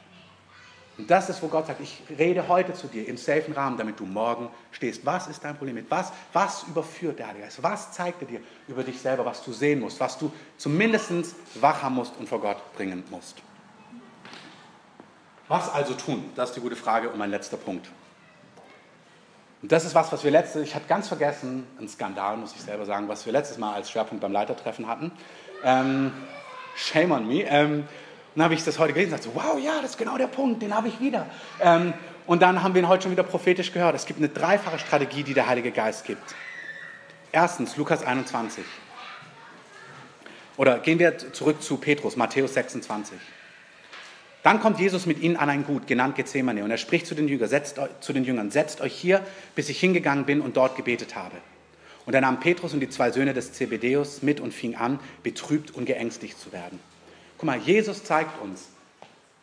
Und das ist, wo Gott sagt, ich rede heute zu dir im safen Rahmen, damit du morgen stehst. Was ist dein Problem mit? Was, was überführt der Heilige Geist? Was zeigt er dir über dich selber, was du sehen musst, was du zumindest wach haben musst und vor Gott bringen musst? Was also tun? Das ist die gute Frage und mein letzter Punkt. Und das ist was, was wir letztes, ich hatte ganz vergessen, ein Skandal, muss ich selber sagen, was wir letztes Mal als Schwerpunkt beim Leitertreffen hatten. Ähm, shame on me. Ähm, dann habe ich das heute gelesen und dachte, wow, ja, das ist genau der Punkt, den habe ich wieder. Ähm, und dann haben wir ihn heute schon wieder prophetisch gehört. Es gibt eine dreifache Strategie, die der Heilige Geist gibt. Erstens, Lukas 21. Oder gehen wir zurück zu Petrus, Matthäus 26. Dann kommt Jesus mit ihnen an ein Gut, genannt Gethsemane, und er spricht zu den, Jüngern, setzt, zu den Jüngern, setzt euch hier, bis ich hingegangen bin und dort gebetet habe. Und er nahm Petrus und die zwei Söhne des Zebedeus mit und fing an, betrübt und geängstigt zu werden. Guck mal, Jesus zeigt uns,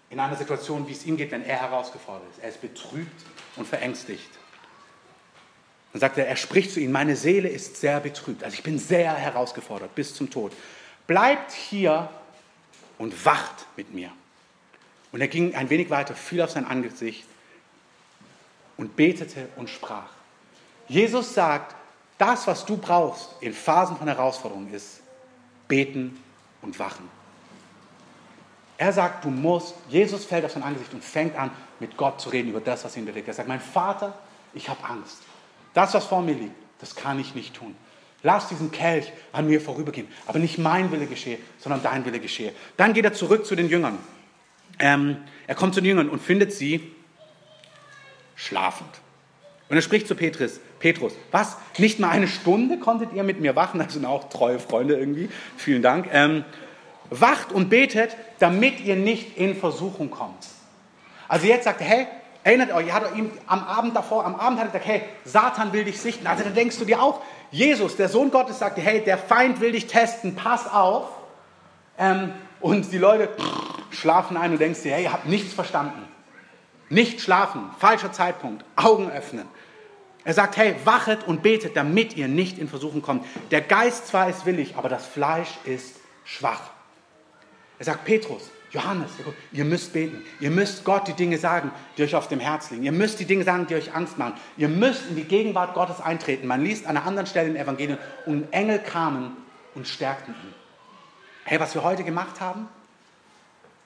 in einer Situation, wie es ihm geht, wenn er herausgefordert ist. Er ist betrübt und verängstigt. Dann sagt er, er spricht zu ihnen, meine Seele ist sehr betrübt. Also ich bin sehr herausgefordert bis zum Tod. Bleibt hier und wacht mit mir. Und er ging ein wenig weiter, fiel auf sein Angesicht und betete und sprach. Jesus sagt, das, was du brauchst in Phasen von Herausforderungen, ist beten und wachen. Er sagt, du musst, Jesus fällt auf sein Angesicht und fängt an, mit Gott zu reden über das, was ihn bewegt. Er sagt, mein Vater, ich habe Angst. Das, was vor mir liegt, das kann ich nicht tun. Lass diesen Kelch an mir vorübergehen. Aber nicht mein Wille geschehe, sondern dein Wille geschehe. Dann geht er zurück zu den Jüngern. Ähm, er kommt zu den Jüngern und findet sie schlafend. Und er spricht zu Petrus, Petrus, was? Nicht mal eine Stunde konntet ihr mit mir wachen? Das sind auch treue Freunde irgendwie. Vielen Dank. Ähm, wacht und betet, damit ihr nicht in Versuchung kommt. Also jetzt sagt er, hey, erinnert euch, er hat ihm am Abend davor, am Abend hat er gesagt, hey, Satan will dich sichten. Also dann denkst du dir auch, Jesus, der Sohn Gottes, sagte, hey, der Feind will dich testen, pass auf. Ähm, und die Leute schlafen ein und denkst dir, hey, ihr habt nichts verstanden. Nicht schlafen, falscher Zeitpunkt, Augen öffnen. Er sagt, hey, wachet und betet, damit ihr nicht in Versuchen kommt. Der Geist zwar ist willig, aber das Fleisch ist schwach. Er sagt, Petrus, Johannes, ihr müsst beten. Ihr müsst Gott die Dinge sagen, die euch auf dem Herz liegen. Ihr müsst die Dinge sagen, die euch Angst machen. Ihr müsst in die Gegenwart Gottes eintreten. Man liest an einer anderen Stelle im Evangelium, und Engel kamen und stärkten ihn. Hey, was wir heute gemacht haben,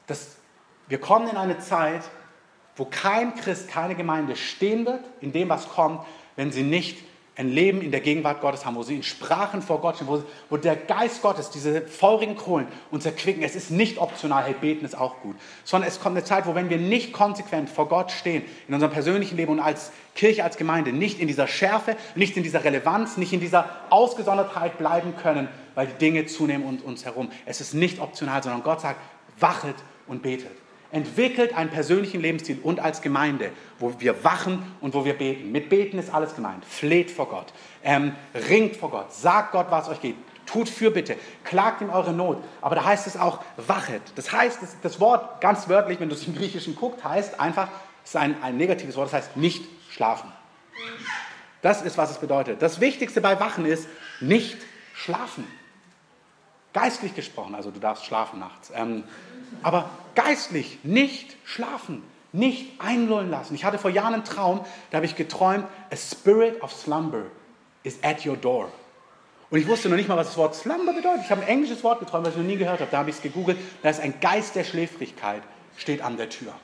das, wir kommen in eine Zeit, wo kein Christ, keine Gemeinde stehen wird in dem, was kommt, wenn sie nicht ein Leben in der Gegenwart Gottes haben, wo sie in Sprachen vor Gott stehen, wo, wo der Geist Gottes, diese feurigen Kohlen uns erquicken. Es ist nicht optional, hey, beten ist auch gut, sondern es kommt eine Zeit, wo wenn wir nicht konsequent vor Gott stehen, in unserem persönlichen Leben und als Kirche, als Gemeinde, nicht in dieser Schärfe, nicht in dieser Relevanz, nicht in dieser Ausgesondertheit bleiben können, weil die Dinge zunehmen um uns herum. Es ist nicht optional, sondern Gott sagt, wachet und betet entwickelt einen persönlichen Lebensstil und als Gemeinde, wo wir wachen und wo wir beten. Mit Beten ist alles gemeint. Fleht vor Gott, ähm, ringt vor Gott, sagt Gott, was euch geht. Tut Fürbitte, klagt ihm eure Not. Aber da heißt es auch, wachet. Das heißt, das, das Wort ganz wörtlich, wenn du es im Griechischen guckst, heißt einfach, es ist ein, ein negatives Wort, das heißt nicht schlafen. Das ist, was es bedeutet. Das Wichtigste bei Wachen ist nicht schlafen. Geistlich gesprochen, also du darfst schlafen nachts. Ähm, aber geistlich nicht schlafen, nicht einlullen lassen. Ich hatte vor Jahren einen Traum, da habe ich geträumt, a spirit of slumber is at your door. Und ich wusste noch nicht mal, was das Wort Slumber bedeutet. Ich habe ein englisches Wort geträumt, das ich noch nie gehört habe. Da habe ich es gegoogelt. Da ist ein Geist der Schläfrigkeit, steht an der Tür.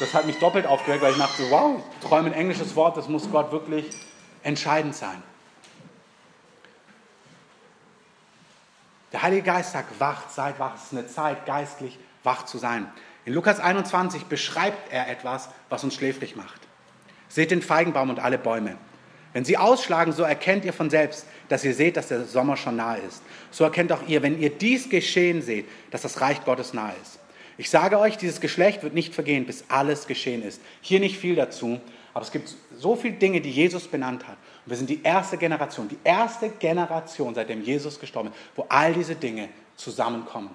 Das hat mich doppelt aufgeregt, weil ich dachte, wow, ich träume ein englisches Wort, das muss Gott wirklich entscheidend sein. Der Heilige Geist sagt, wacht, seid wach. Es ist eine Zeit, geistlich wach zu sein. In Lukas 21 beschreibt er etwas, was uns schläfrig macht. Seht den Feigenbaum und alle Bäume. Wenn sie ausschlagen, so erkennt ihr von selbst, dass ihr seht, dass der Sommer schon nahe ist. So erkennt auch ihr, wenn ihr dies geschehen seht, dass das Reich Gottes nahe ist. Ich sage euch, dieses Geschlecht wird nicht vergehen, bis alles geschehen ist. Hier nicht viel dazu, aber es gibt so viele Dinge, die Jesus benannt hat. Und wir sind die erste Generation, die erste Generation, seitdem Jesus gestorben ist, wo all diese Dinge zusammenkommen.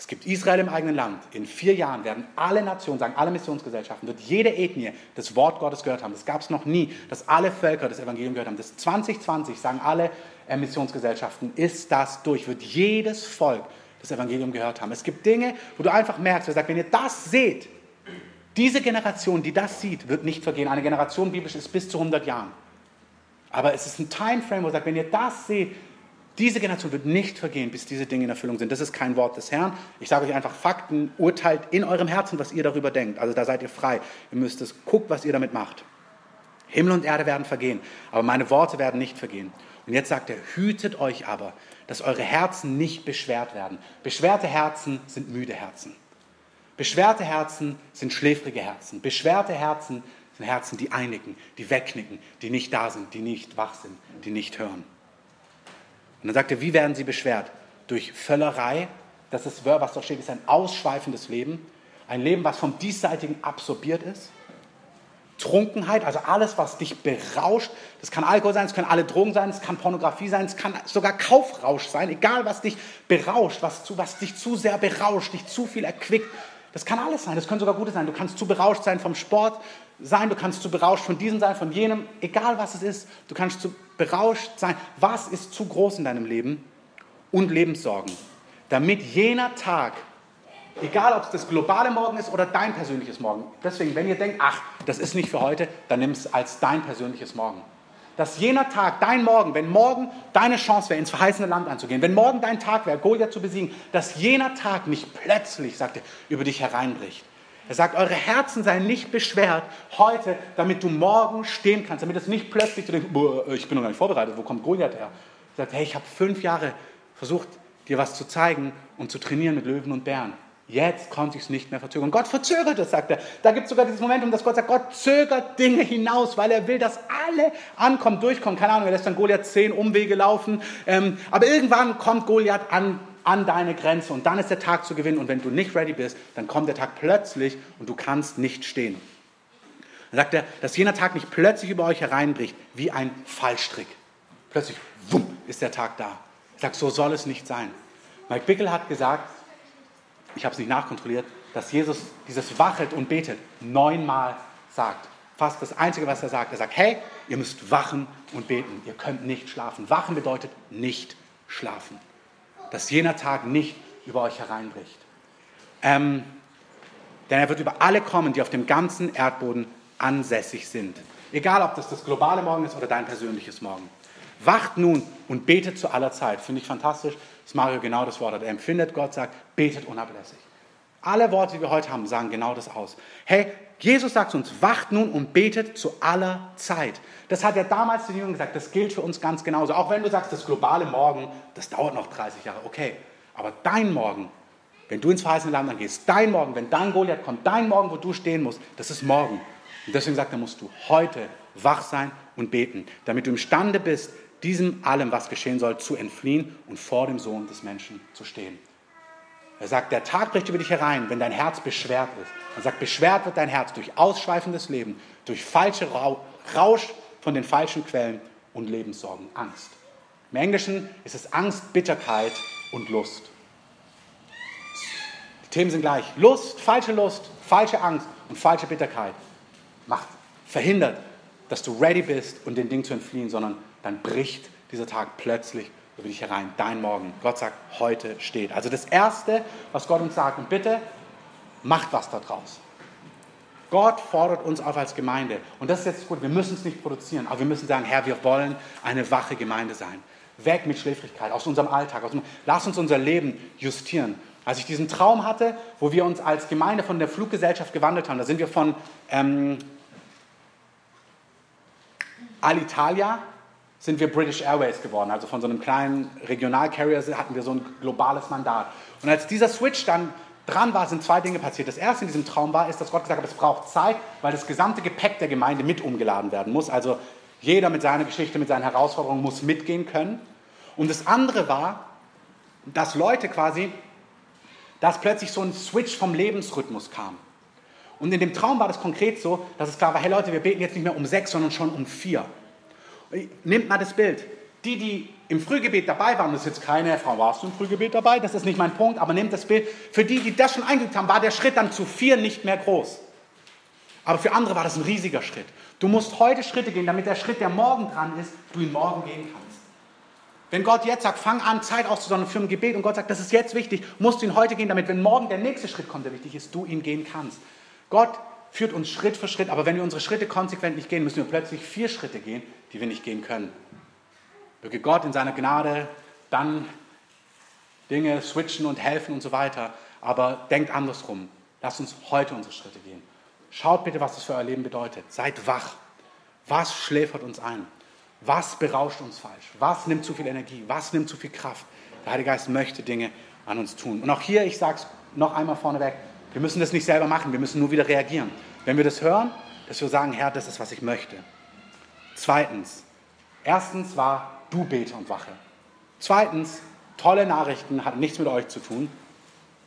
Es gibt Israel im eigenen Land. In vier Jahren werden alle Nationen, sagen alle Missionsgesellschaften, wird jede Ethnie das Wort Gottes gehört haben. Das gab es noch nie, dass alle Völker das Evangelium gehört haben. Das 2020, sagen alle äh, Missionsgesellschaften, ist das durch, wird jedes Volk das Evangelium gehört haben. Es gibt Dinge, wo du einfach merkst, wer sagt, wenn ihr das seht, diese Generation, die das sieht, wird nicht vergehen. Eine Generation biblisch ist bis zu 100 Jahren. Aber es ist ein Timeframe, wo er sagt, wenn ihr das seht, diese Generation wird nicht vergehen, bis diese Dinge in Erfüllung sind. Das ist kein Wort des Herrn. Ich sage euch einfach Fakten, urteilt in eurem Herzen, was ihr darüber denkt. Also da seid ihr frei. Ihr müsst es, guckt, was ihr damit macht. Himmel und Erde werden vergehen, aber meine Worte werden nicht vergehen. Und jetzt sagt er, hütet euch aber, dass eure Herzen nicht beschwert werden. Beschwerte Herzen sind müde Herzen. Beschwerte Herzen sind schläfrige Herzen. Beschwerte Herzen sind Herzen, die einigen, die wegnicken, die nicht da sind, die nicht wach sind, die nicht hören. Und dann sagt er, wie werden sie beschwert? Durch Völlerei, das ist, was da steht, ist ein ausschweifendes Leben, ein Leben, was vom Diesseitigen absorbiert ist, Trunkenheit, also alles, was dich berauscht. Das kann Alkohol sein, es können alle Drogen sein, es kann Pornografie sein, es kann sogar Kaufrausch sein, egal was dich berauscht, was, zu, was dich zu sehr berauscht, dich zu viel erquickt. Das kann alles sein, das können sogar gute sein. Du kannst zu berauscht sein vom Sport sein, du kannst zu berauscht von diesem sein, von jenem, egal was es ist. Du kannst zu berauscht sein. Was ist zu groß in deinem Leben? Und Lebenssorgen. Damit jener Tag Egal, ob es das globale Morgen ist oder dein persönliches Morgen. Deswegen, wenn ihr denkt, ach, das ist nicht für heute, dann nimm es als dein persönliches Morgen. Dass jener Tag, dein Morgen, wenn morgen deine Chance wäre, ins verheißene Land einzugehen, wenn morgen dein Tag wäre, Goliath zu besiegen, dass jener Tag nicht plötzlich, sagt er, über dich hereinbricht. Er sagt, eure Herzen seien nicht beschwert heute, damit du morgen stehen kannst, damit es nicht plötzlich du denkst, ich bin noch gar nicht vorbereitet, wo kommt Goliath her? Er sagt, hey, ich habe fünf Jahre versucht, dir was zu zeigen und zu trainieren mit Löwen und Bären. Jetzt konnte ich es nicht mehr verzögern. Gott verzögert es, sagt er. Da gibt es sogar dieses Momentum, dass Gott sagt, Gott zögert Dinge hinaus, weil er will, dass alle ankommen, durchkommen. Keine Ahnung, er lässt dann Goliath zehn Umwege laufen. Ähm, aber irgendwann kommt Goliath an, an deine Grenze und dann ist der Tag zu gewinnen. Und wenn du nicht ready bist, dann kommt der Tag plötzlich und du kannst nicht stehen. Dann sagt er, dass jener Tag nicht plötzlich über euch hereinbricht, wie ein Fallstrick. Plötzlich, wumm, ist der Tag da. Er sagt, so soll es nicht sein. Mike Bickel hat gesagt, ich habe es nicht nachkontrolliert, dass Jesus dieses Wachet und betet neunmal sagt. Fast das Einzige, was er sagt. Er sagt, hey, ihr müsst wachen und beten. Ihr könnt nicht schlafen. Wachen bedeutet nicht schlafen. Dass jener Tag nicht über euch hereinbricht. Ähm, denn er wird über alle kommen, die auf dem ganzen Erdboden ansässig sind. Egal, ob das das globale Morgen ist oder dein persönliches Morgen. Wacht nun und betet zu aller Zeit. Finde ich fantastisch. Das Mario genau das Wort. Er empfindet Gott, sagt, betet unablässig. Alle Worte, die wir heute haben, sagen genau das aus. Hey, Jesus sagt uns, wacht nun und betet zu aller Zeit. Das hat er damals den Jüngern gesagt, das gilt für uns ganz genauso. Auch wenn du sagst, das globale Morgen, das dauert noch 30 Jahre, okay. Aber dein Morgen, wenn du ins verheißene Land gehst, dein Morgen, wenn dein Goliath kommt, dein Morgen, wo du stehen musst, das ist morgen. Und deswegen sagt er, musst du heute wach sein und beten, damit du imstande bist, diesem allem, was geschehen soll, zu entfliehen und vor dem Sohn des Menschen zu stehen. Er sagt, der Tag bricht über dich herein, wenn dein Herz beschwert ist. Er sagt, beschwert wird dein Herz durch ausschweifendes Leben, durch falsche Rausch von den falschen Quellen und Lebenssorgen, Angst. Im Englischen ist es Angst, Bitterkeit und Lust. Die Themen sind gleich. Lust, falsche Lust, falsche Angst und falsche Bitterkeit macht, verhindert, dass du ready bist und um den Ding zu entfliehen, sondern dann bricht dieser Tag plötzlich über dich herein. Dein Morgen. Gott sagt, heute steht. Also das Erste, was Gott uns sagt, und bitte macht was daraus. Gott fordert uns auf als Gemeinde. Und das ist jetzt gut, wir müssen es nicht produzieren, aber wir müssen sagen, Herr, wir wollen eine wache Gemeinde sein. Weg mit Schläfrigkeit aus unserem Alltag. Aus, lass uns unser Leben justieren. Als ich diesen Traum hatte, wo wir uns als Gemeinde von der Fluggesellschaft gewandelt haben, da sind wir von ähm, Alitalia sind wir British Airways geworden. Also von so einem kleinen Regionalcarrier hatten wir so ein globales Mandat. Und als dieser Switch dann dran war, sind zwei Dinge passiert. Das erste in diesem Traum war, ist, dass Gott gesagt hat, es braucht Zeit, weil das gesamte Gepäck der Gemeinde mit umgeladen werden muss. Also jeder mit seiner Geschichte, mit seinen Herausforderungen muss mitgehen können. Und das andere war, dass Leute quasi, dass plötzlich so ein Switch vom Lebensrhythmus kam. Und in dem Traum war das konkret so, dass es klar war, hey Leute, wir beten jetzt nicht mehr um sechs, sondern schon um vier. Nehmt mal das Bild. Die, die im Frühgebet dabei waren, das ist jetzt keine Frau, warst du im Frühgebet dabei? Das ist nicht mein Punkt, aber nehmt das Bild. Für die, die das schon eingeübt haben, war der Schritt dann zu vier nicht mehr groß. Aber für andere war das ein riesiger Schritt. Du musst heute Schritte gehen, damit der Schritt, der morgen dran ist, du ihn morgen gehen kannst. Wenn Gott jetzt sagt, fang an, Zeit auszusonnen für ein Gebet und Gott sagt, das ist jetzt wichtig, musst du ihn heute gehen, damit, wenn morgen der nächste Schritt kommt, der wichtig ist, du ihn gehen kannst. Gott führt uns Schritt für Schritt, aber wenn wir unsere Schritte konsequent nicht gehen, müssen wir plötzlich vier Schritte gehen, die wir nicht gehen können. Möge Gott in seiner Gnade dann Dinge switchen und helfen und so weiter, aber denkt andersrum. Lasst uns heute unsere Schritte gehen. Schaut bitte, was das für euer Leben bedeutet. Seid wach. Was schläfert uns ein? Was berauscht uns falsch? Was nimmt zu viel Energie? Was nimmt zu viel Kraft? Der Heilige Geist möchte Dinge an uns tun. Und auch hier, ich sage es noch einmal vorneweg, wir müssen das nicht selber machen, wir müssen nur wieder reagieren. Wenn wir das hören, dass wir sagen, Herr, das ist, was ich möchte. Zweitens, erstens war, du bete und wache. Zweitens, tolle Nachrichten, hat nichts mit euch zu tun.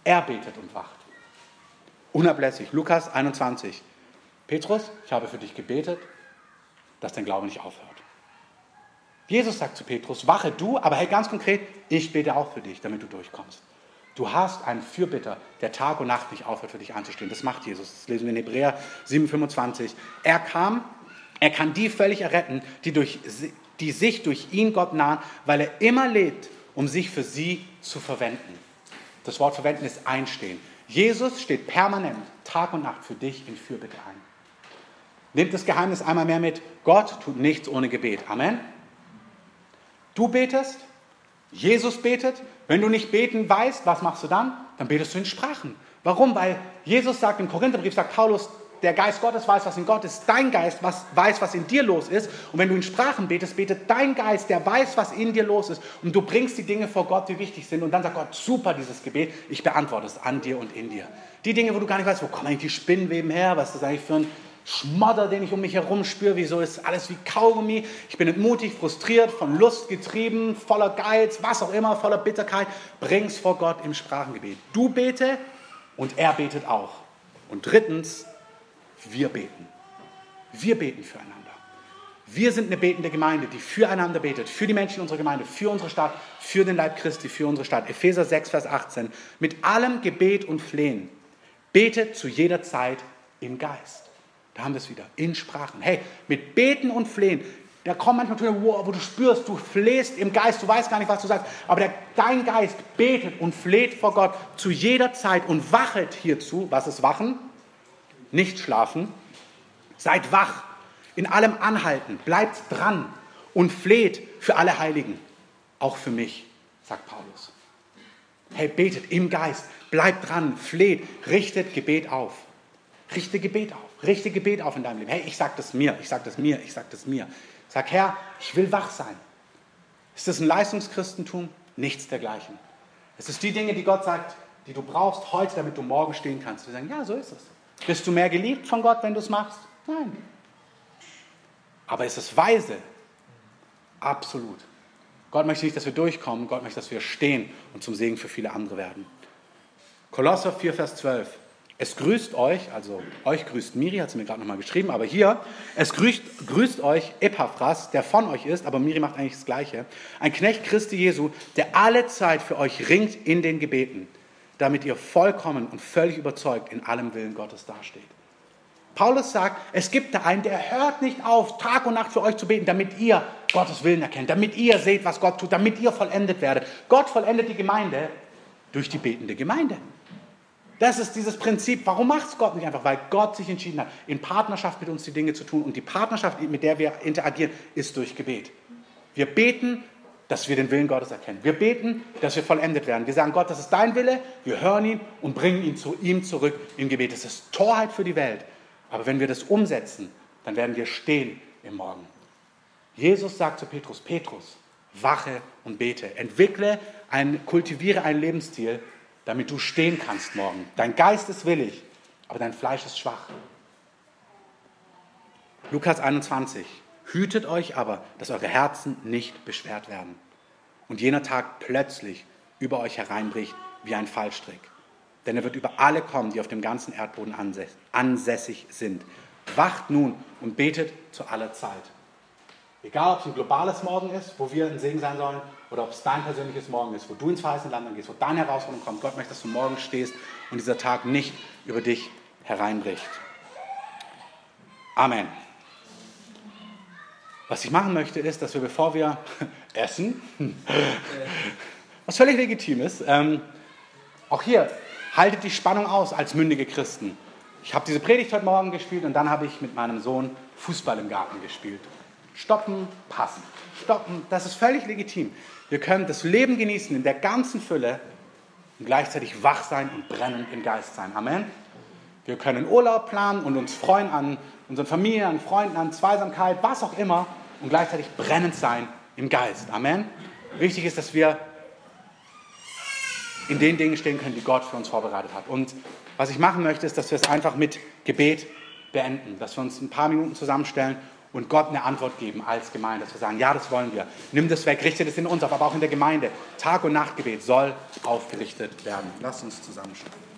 Er betet und wacht. Unablässig. Lukas 21. Petrus, ich habe für dich gebetet, dass dein Glaube nicht aufhört. Jesus sagt zu Petrus, wache du, aber hey, ganz konkret, ich bete auch für dich, damit du durchkommst. Du hast einen Fürbitter, der Tag und Nacht nicht aufhört, für dich einzustehen. Das macht Jesus. Das lesen wir in Hebräer 7,25. Er kam, er kann die völlig erretten, die, durch, die sich durch ihn Gott nahen, weil er immer lebt, um sich für sie zu verwenden. Das Wort verwenden ist einstehen. Jesus steht permanent, Tag und Nacht für dich in Fürbitte ein. Nehmt das Geheimnis einmal mehr mit. Gott tut nichts ohne Gebet. Amen. Du betest, Jesus betet. Wenn du nicht beten weißt, was machst du dann? Dann betest du in Sprachen. Warum? Weil Jesus sagt im Korintherbrief, sagt Paulus, der Geist Gottes weiß, was in Gott ist. Dein Geist was, weiß, was in dir los ist. Und wenn du in Sprachen betest, betet dein Geist, der weiß, was in dir los ist. Und du bringst die Dinge vor Gott, die wichtig sind. Und dann sagt Gott, super dieses Gebet, ich beantworte es an dir und in dir. Die Dinge, wo du gar nicht weißt, wo kommen eigentlich die Spinnenweben her, was ist das eigentlich für ein Schmodder, den ich um mich herum spüre. Wieso ist alles wie Kaugummi? Ich bin entmutigt, frustriert, von Lust getrieben, voller Geiz, was auch immer, voller Bitterkeit. Bring's vor Gott im Sprachengebet. Du bete und er betet auch. Und drittens, wir beten. Wir beten füreinander. Wir sind eine betende Gemeinde, die füreinander betet, für die Menschen unserer Gemeinde, für unsere Stadt, für den Leib Christi, für unsere Stadt. Epheser 6, Vers 18. Mit allem Gebet und Flehen. Betet zu jeder Zeit im Geist. Da haben wir es wieder, in Sprachen. Hey, mit Beten und Flehen, da kommen manchmal Töne, wo, wo du spürst, du flehst im Geist, du weißt gar nicht, was du sagst, aber der, dein Geist betet und fleht vor Gott zu jeder Zeit und wachet hierzu. Was ist Wachen? Nicht schlafen. Seid wach, in allem anhalten, bleibt dran und fleht für alle Heiligen, auch für mich, sagt Paulus. Hey, betet im Geist, bleibt dran, fleht, richtet Gebet auf. Richte Gebet auf. Richte Gebet auf in deinem Leben. Hey, ich sage das mir, ich sage das mir, ich sage das mir. Sag, Herr, ich will wach sein. Ist das ein Leistungschristentum? Nichts dergleichen. Es ist die Dinge, die Gott sagt, die du brauchst heute, damit du morgen stehen kannst. Wir sagen, ja, so ist es. Bist du mehr geliebt von Gott, wenn du es machst? Nein. Aber ist es weise? Absolut. Gott möchte nicht, dass wir durchkommen, Gott möchte, dass wir stehen und zum Segen für viele andere werden. Kolosser 4, Vers 12. Es grüßt euch, also euch grüßt Miri, hat sie mir gerade nochmal geschrieben, aber hier, es grüßt, grüßt euch Epaphras, der von euch ist, aber Miri macht eigentlich das Gleiche, ein Knecht Christi Jesu, der alle Zeit für euch ringt in den Gebeten, damit ihr vollkommen und völlig überzeugt in allem Willen Gottes dasteht. Paulus sagt, es gibt da einen, der hört nicht auf, Tag und Nacht für euch zu beten, damit ihr Gottes Willen erkennt, damit ihr seht, was Gott tut, damit ihr vollendet werdet. Gott vollendet die Gemeinde durch die betende Gemeinde. Das ist dieses Prinzip. Warum macht es Gott nicht einfach? Weil Gott sich entschieden hat, in Partnerschaft mit uns die Dinge zu tun. Und die Partnerschaft, mit der wir interagieren, ist durch Gebet. Wir beten, dass wir den Willen Gottes erkennen. Wir beten, dass wir vollendet werden. Wir sagen, Gott, das ist dein Wille. Wir hören ihn und bringen ihn zu ihm zurück im Gebet. Das ist Torheit für die Welt. Aber wenn wir das umsetzen, dann werden wir stehen im Morgen. Jesus sagt zu Petrus, Petrus, wache und bete. Entwickle, ein, kultiviere einen Lebensstil, damit du stehen kannst morgen. Dein Geist ist willig, aber dein Fleisch ist schwach. Lukas 21. Hütet euch aber, dass eure Herzen nicht beschwert werden und jener Tag plötzlich über euch hereinbricht wie ein Fallstrick. Denn er wird über alle kommen, die auf dem ganzen Erdboden ansässig sind. Wacht nun und betet zu aller Zeit. Egal, ob es ein globales Morgen ist, wo wir ein Segen sein sollen, oder ob es dein persönliches Morgen ist, wo du ins verheißene Land gehst, wo deine Herausforderung kommt. Gott möchte, dass du morgen stehst und dieser Tag nicht über dich hereinbricht. Amen. Was ich machen möchte, ist, dass wir, bevor wir essen, was völlig legitim ist, ähm, auch hier, haltet die Spannung aus als mündige Christen. Ich habe diese Predigt heute Morgen gespielt und dann habe ich mit meinem Sohn Fußball im Garten gespielt. Stoppen, passen. Stoppen, das ist völlig legitim. Wir können das Leben genießen in der ganzen Fülle und gleichzeitig wach sein und brennend im Geist sein. Amen. Wir können Urlaub planen und uns freuen an unseren Familien, an Freunden, an Zweisamkeit, was auch immer und gleichzeitig brennend sein im Geist. Amen. Wichtig ist, dass wir in den Dingen stehen können, die Gott für uns vorbereitet hat. Und was ich machen möchte, ist, dass wir es einfach mit Gebet beenden, dass wir uns ein paar Minuten zusammenstellen und Gott eine Antwort geben als Gemeinde, dass wir sagen, ja, das wollen wir. Nimm das weg, richte das in uns auf, aber auch in der Gemeinde. Tag- und Nachtgebet soll aufgerichtet werden. Lass uns zusammenschauen.